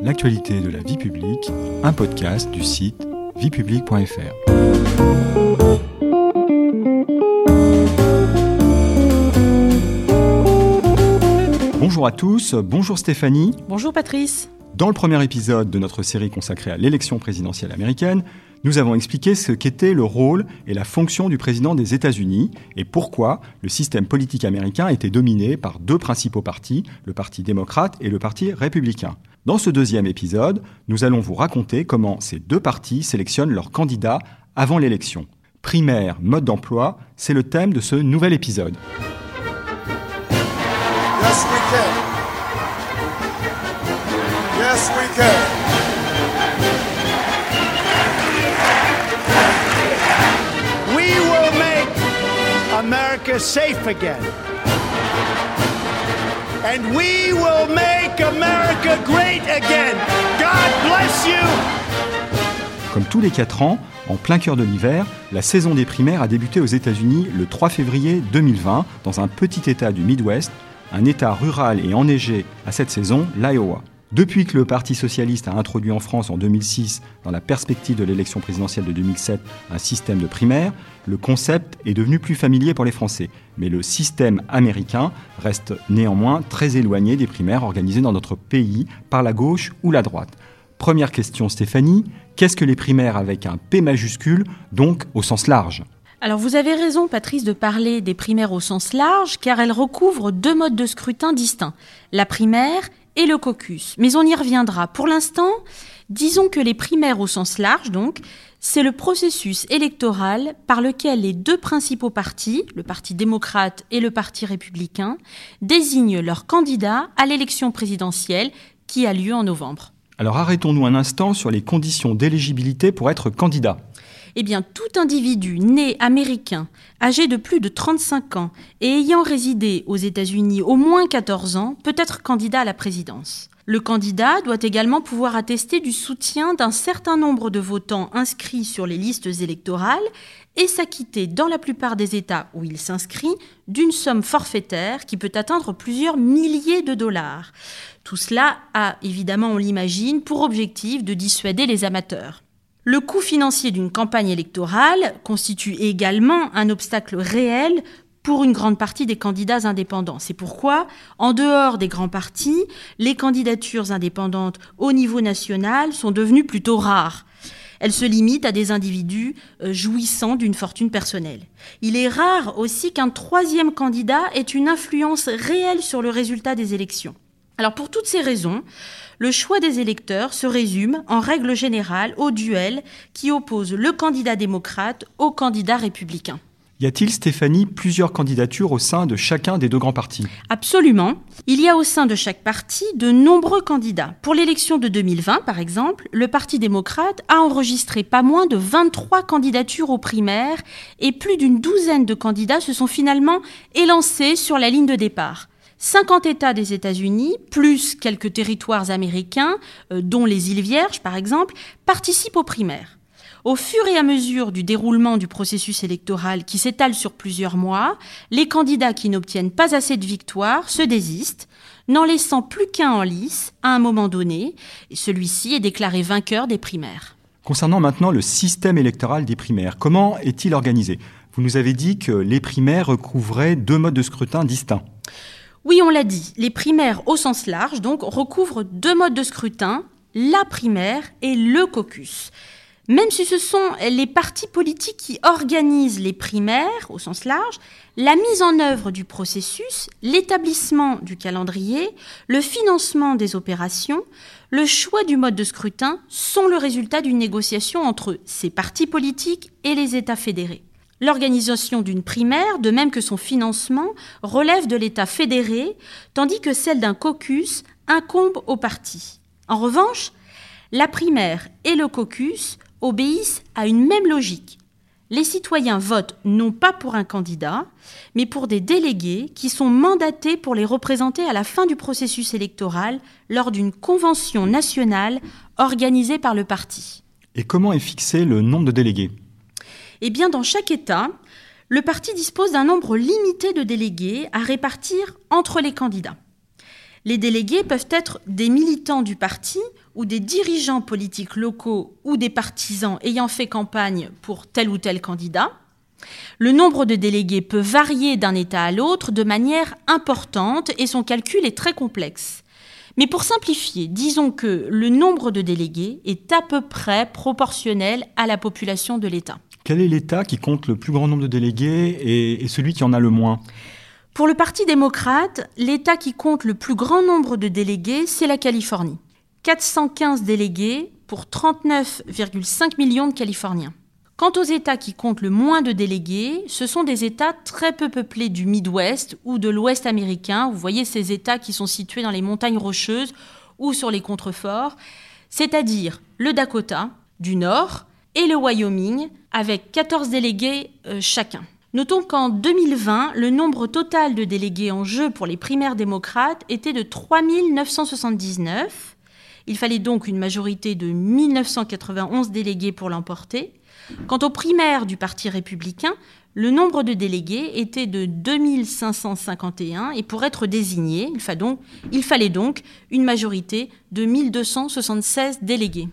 l'actualité de la vie publique, un podcast du site viepublique.fr. Bonjour à tous, bonjour Stéphanie. Bonjour Patrice. Dans le premier épisode de notre série consacrée à l'élection présidentielle américaine, nous avons expliqué ce qu'était le rôle et la fonction du président des États-Unis et pourquoi le système politique américain était dominé par deux principaux partis, le Parti démocrate et le Parti républicain. Dans ce deuxième épisode, nous allons vous raconter comment ces deux partis sélectionnent leurs candidats avant l'élection. Primaire, mode d'emploi, c'est le thème de ce nouvel épisode. Yes, we can. America safe again. And we will make America great again. God bless you. Comme tous les 4 ans, en plein cœur de l'hiver, la saison des primaires a débuté aux États-Unis le 3 février 2020 dans un petit État du Midwest, un État rural et enneigé à cette saison, l'Iowa. Depuis que le Parti socialiste a introduit en France en 2006, dans la perspective de l'élection présidentielle de 2007, un système de primaire, le concept est devenu plus familier pour les Français. Mais le système américain reste néanmoins très éloigné des primaires organisées dans notre pays par la gauche ou la droite. Première question Stéphanie, qu'est-ce que les primaires avec un P majuscule, donc au sens large? Alors vous avez raison Patrice de parler des primaires au sens large car elles recouvrent deux modes de scrutin distincts, la primaire et le caucus. Mais on y reviendra. Pour l'instant, disons que les primaires au sens large, donc, c'est le processus électoral par lequel les deux principaux partis, le Parti démocrate et le Parti républicain, désignent leurs candidats à l'élection présidentielle qui a lieu en novembre. Alors arrêtons-nous un instant sur les conditions d'éligibilité pour être candidat. Eh bien, tout individu né américain, âgé de plus de 35 ans et ayant résidé aux États-Unis au moins 14 ans peut être candidat à la présidence. Le candidat doit également pouvoir attester du soutien d'un certain nombre de votants inscrits sur les listes électorales et s'acquitter, dans la plupart des États où il s'inscrit, d'une somme forfaitaire qui peut atteindre plusieurs milliers de dollars. Tout cela a, évidemment, on l'imagine, pour objectif de dissuader les amateurs. Le coût financier d'une campagne électorale constitue également un obstacle réel pour une grande partie des candidats indépendants. C'est pourquoi, en dehors des grands partis, les candidatures indépendantes au niveau national sont devenues plutôt rares. Elles se limitent à des individus euh, jouissant d'une fortune personnelle. Il est rare aussi qu'un troisième candidat ait une influence réelle sur le résultat des élections. Alors pour toutes ces raisons, le choix des électeurs se résume, en règle générale, au duel qui oppose le candidat démocrate au candidat républicain. Y a-t-il, Stéphanie, plusieurs candidatures au sein de chacun des deux grands partis? Absolument. Il y a au sein de chaque parti de nombreux candidats. Pour l'élection de 2020, par exemple, le Parti démocrate a enregistré pas moins de 23 candidatures aux primaires et plus d'une douzaine de candidats se sont finalement élancés sur la ligne de départ. 50 États des États-Unis, plus quelques territoires américains, euh, dont les îles Vierges par exemple, participent aux primaires. Au fur et à mesure du déroulement du processus électoral qui s'étale sur plusieurs mois, les candidats qui n'obtiennent pas assez de victoires se désistent, n'en laissant plus qu'un en lice à un moment donné, celui-ci est déclaré vainqueur des primaires. Concernant maintenant le système électoral des primaires, comment est-il organisé? Vous nous avez dit que les primaires recouvraient deux modes de scrutin distincts. Oui, on l'a dit, les primaires au sens large, donc, recouvrent deux modes de scrutin, la primaire et le caucus. Même si ce sont les partis politiques qui organisent les primaires au sens large, la mise en œuvre du processus, l'établissement du calendrier, le financement des opérations, le choix du mode de scrutin sont le résultat d'une négociation entre ces partis politiques et les États fédérés. L'organisation d'une primaire, de même que son financement, relève de l'État fédéré, tandis que celle d'un caucus incombe au parti. En revanche, la primaire et le caucus obéissent à une même logique. Les citoyens votent non pas pour un candidat, mais pour des délégués qui sont mandatés pour les représenter à la fin du processus électoral lors d'une convention nationale organisée par le parti. Et comment est fixé le nombre de délégués? Eh bien, dans chaque État, le parti dispose d'un nombre limité de délégués à répartir entre les candidats. Les délégués peuvent être des militants du parti ou des dirigeants politiques locaux ou des partisans ayant fait campagne pour tel ou tel candidat. Le nombre de délégués peut varier d'un État à l'autre de manière importante et son calcul est très complexe. Mais pour simplifier, disons que le nombre de délégués est à peu près proportionnel à la population de l'État. Quel est l'État qui compte le plus grand nombre de délégués et, celui qui en a le moins? Pour le Parti démocrate, l'État qui compte le plus grand nombre de délégués, c'est la Californie. 415 délégués pour 39,5 millions de Californiens. Quant aux États qui comptent le moins de délégués, ce sont des États très peu peuplés du Midwest ou de l'Ouest américain. Vous voyez ces États qui sont situés dans les montagnes rocheuses ou sur les contreforts, c'est-à-dire le Dakota du Nord et le Wyoming, avec 14 délégués euh, chacun. Notons qu'en 2020, le nombre total de délégués en jeu pour les primaires démocrates était de 3 979. Il fallait donc une majorité de 1991 délégués pour l'emporter. Quant aux primaires du Parti républicain, le nombre de délégués était de 2551 et pour être désigné, il fallait donc une majorité de 1276 délégués.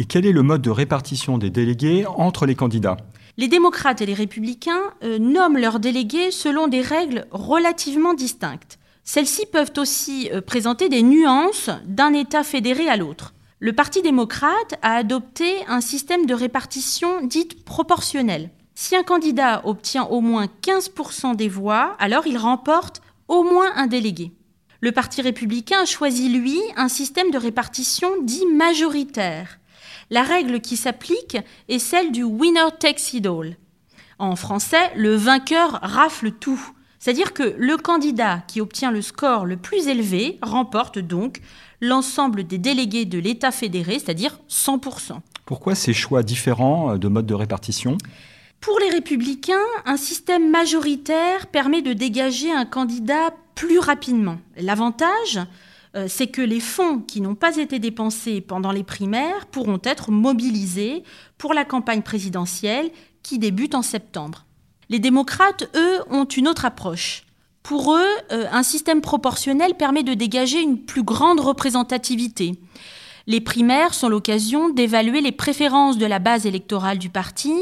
Et quel est le mode de répartition des délégués entre les candidats? Les démocrates et les républicains euh, nomment leurs délégués selon des règles relativement distinctes. Celles-ci peuvent aussi euh, présenter des nuances d'un État fédéré à l'autre. Le Parti démocrate a adopté un système de répartition dite proportionnelle. Si un candidat obtient au moins 15% des voix, alors il remporte au moins un délégué. Le Parti républicain a choisi, lui, un système de répartition dit majoritaire. La règle qui s'applique est celle du winner takes it all. En français, le vainqueur rafle tout. C'est-à-dire que le candidat qui obtient le score le plus élevé remporte donc l'ensemble des délégués de l'État fédéré, c'est-à-dire 100%. Pourquoi ces choix différents de mode de répartition? Pour les républicains, un système majoritaire permet de dégager un candidat plus rapidement. L'avantage, c'est que les fonds qui n'ont pas été dépensés pendant les primaires pourront être mobilisés pour la campagne présidentielle qui débute en septembre. Les démocrates, eux, ont une autre approche. Pour eux, euh, un système proportionnel permet de dégager une plus grande représentativité. Les primaires sont l'occasion d'évaluer les préférences de la base électorale du parti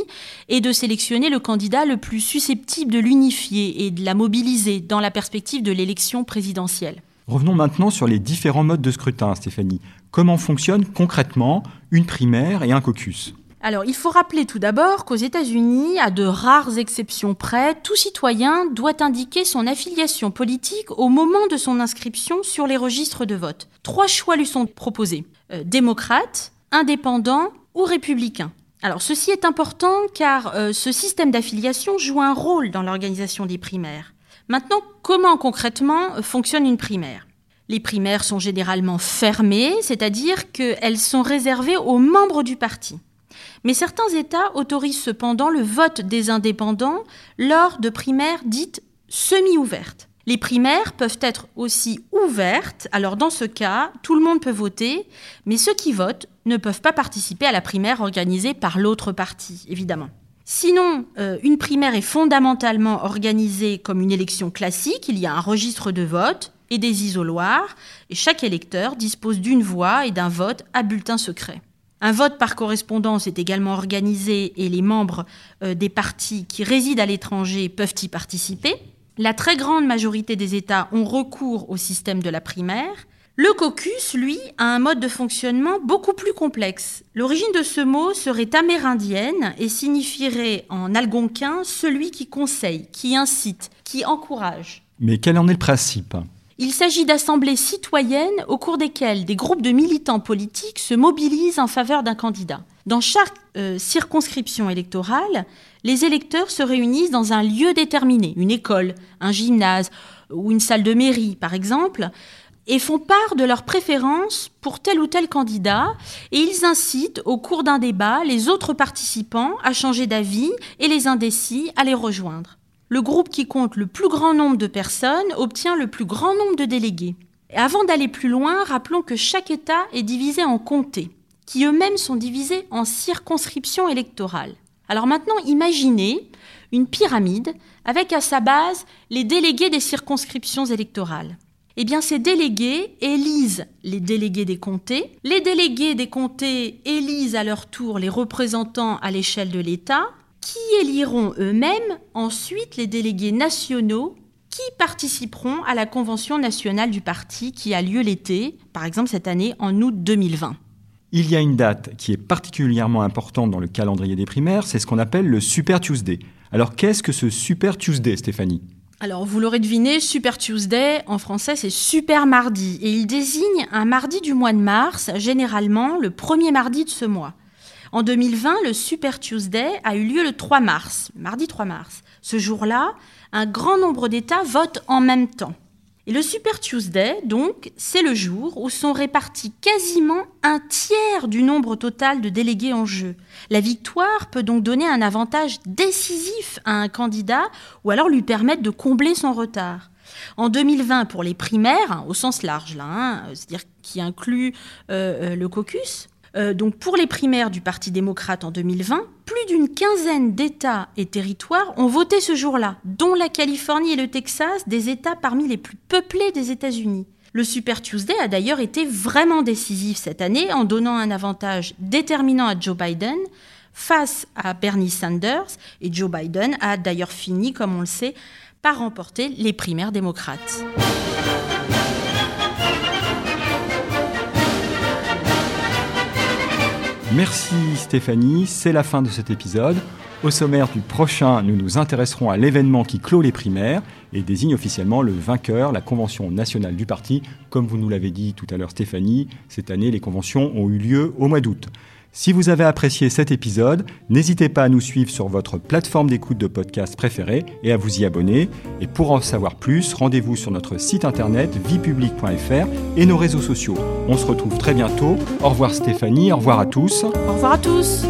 et de sélectionner le candidat le plus susceptible de l'unifier et de la mobiliser dans la perspective de l'élection présidentielle. Revenons maintenant sur les différents modes de scrutin, Stéphanie. Comment fonctionne concrètement une primaire et un caucus? Alors, il faut rappeler tout d'abord qu'aux États-Unis, à de rares exceptions près, tout citoyen doit indiquer son affiliation politique au moment de son inscription sur les registres de vote. Trois choix lui sont proposés euh, démocrate, indépendant ou républicain. Alors, ceci est important car euh, ce système d'affiliation joue un rôle dans l'organisation des primaires. Maintenant, comment concrètement fonctionne une primaire? Les primaires sont généralement fermées, c'est-à-dire qu'elles sont réservées aux membres du parti. Mais certains États autorisent cependant le vote des indépendants lors de primaires dites semi-ouvertes. Les primaires peuvent être aussi ouvertes, alors dans ce cas, tout le monde peut voter, mais ceux qui votent ne peuvent pas participer à la primaire organisée par l'autre parti, évidemment. Sinon, euh, une primaire est fondamentalement organisée comme une élection classique, il y a un registre de vote et des isoloirs, et chaque électeur dispose d'une voix et d'un vote à bulletin secret. Un vote par correspondance est également organisé et les membres euh, des partis qui résident à l'étranger peuvent y participer. La très grande majorité des États ont recours au système de la primaire. Le caucus, lui, a un mode de fonctionnement beaucoup plus complexe. L'origine de ce mot serait amérindienne et signifierait en algonquin celui qui conseille, qui incite, qui encourage. Mais quel en est le principe? Il s'agit d'assemblées citoyennes au cours desquelles des groupes de militants politiques se mobilisent en faveur d'un candidat. Dans chaque euh, circonscription électorale, les électeurs se réunissent dans un lieu déterminé, une école, un gymnase ou une salle de mairie par exemple, et font part de leurs préférences pour tel ou tel candidat, et ils incitent au cours d'un débat les autres participants à changer d'avis et les indécis à les rejoindre. Le groupe qui compte le plus grand nombre de personnes obtient le plus grand nombre de délégués. avant d'aller plus loin, rappelons que chaque État est divisé en comtés, qui eux-mêmes sont divisés en circonscriptions électorales. Alors maintenant, imaginez une pyramide avec à sa base les délégués des circonscriptions électorales. Eh bien ces délégués élisent les délégués des comtés, les délégués des comtés élisent à leur tour les représentants à l'échelle de l'État, qui éliront eux-mêmes ensuite les délégués nationaux qui participeront à la convention nationale du parti qui a lieu l'été, par exemple cette année en août 2020. Il y a une date qui est particulièrement importante dans le calendrier des primaires, c'est ce qu'on appelle le Super Tuesday. Alors qu'est-ce que ce Super Tuesday, Stéphanie? Alors, vous l'aurez deviné, Super Tuesday, en français, c'est Super Mardi. Et il désigne un mardi du mois de mars, généralement le premier mardi de ce mois. En 2020, le Super Tuesday a eu lieu le 3 mars, mardi 3 mars. Ce jour-là, un grand nombre d'États votent en même temps. Et le Super Tuesday, donc, c'est le jour où sont répartis quasiment un tiers du nombre total de délégués en jeu. La victoire peut donc donner un avantage décisif à un candidat ou alors lui permettre de combler son retard. En 2020, pour les primaires, hein, au sens large, là, hein, c'est-à-dire qui inclut euh, euh, le caucus, euh, donc pour les primaires du Parti démocrate en 2020, plus d'une quinzaine d'États et territoires ont voté ce jour-là, dont la Californie et le Texas, des États parmi les plus peuplés des États-Unis. Le Super Tuesday a d'ailleurs été vraiment décisif cette année en donnant un avantage déterminant à Joe Biden face à Bernie Sanders, et Joe Biden a d'ailleurs fini, comme on le sait, par remporter les primaires démocrates. Merci Stéphanie, c'est la fin de cet épisode. Au sommaire du prochain, nous nous intéresserons à l'événement qui clôt les primaires et désigne officiellement le vainqueur, la convention nationale du parti. Comme vous nous l'avez dit tout à l'heure Stéphanie, cette année les conventions ont eu lieu au mois d'août. Si vous avez apprécié cet épisode, n'hésitez pas à nous suivre sur votre plateforme d'écoute de podcast préférée et à vous y abonner. Et pour en savoir plus, rendez-vous sur notre site internet viepublic.fr et nos réseaux sociaux. On se retrouve très bientôt. Au revoir Stéphanie, au revoir à tous. Au revoir à tous.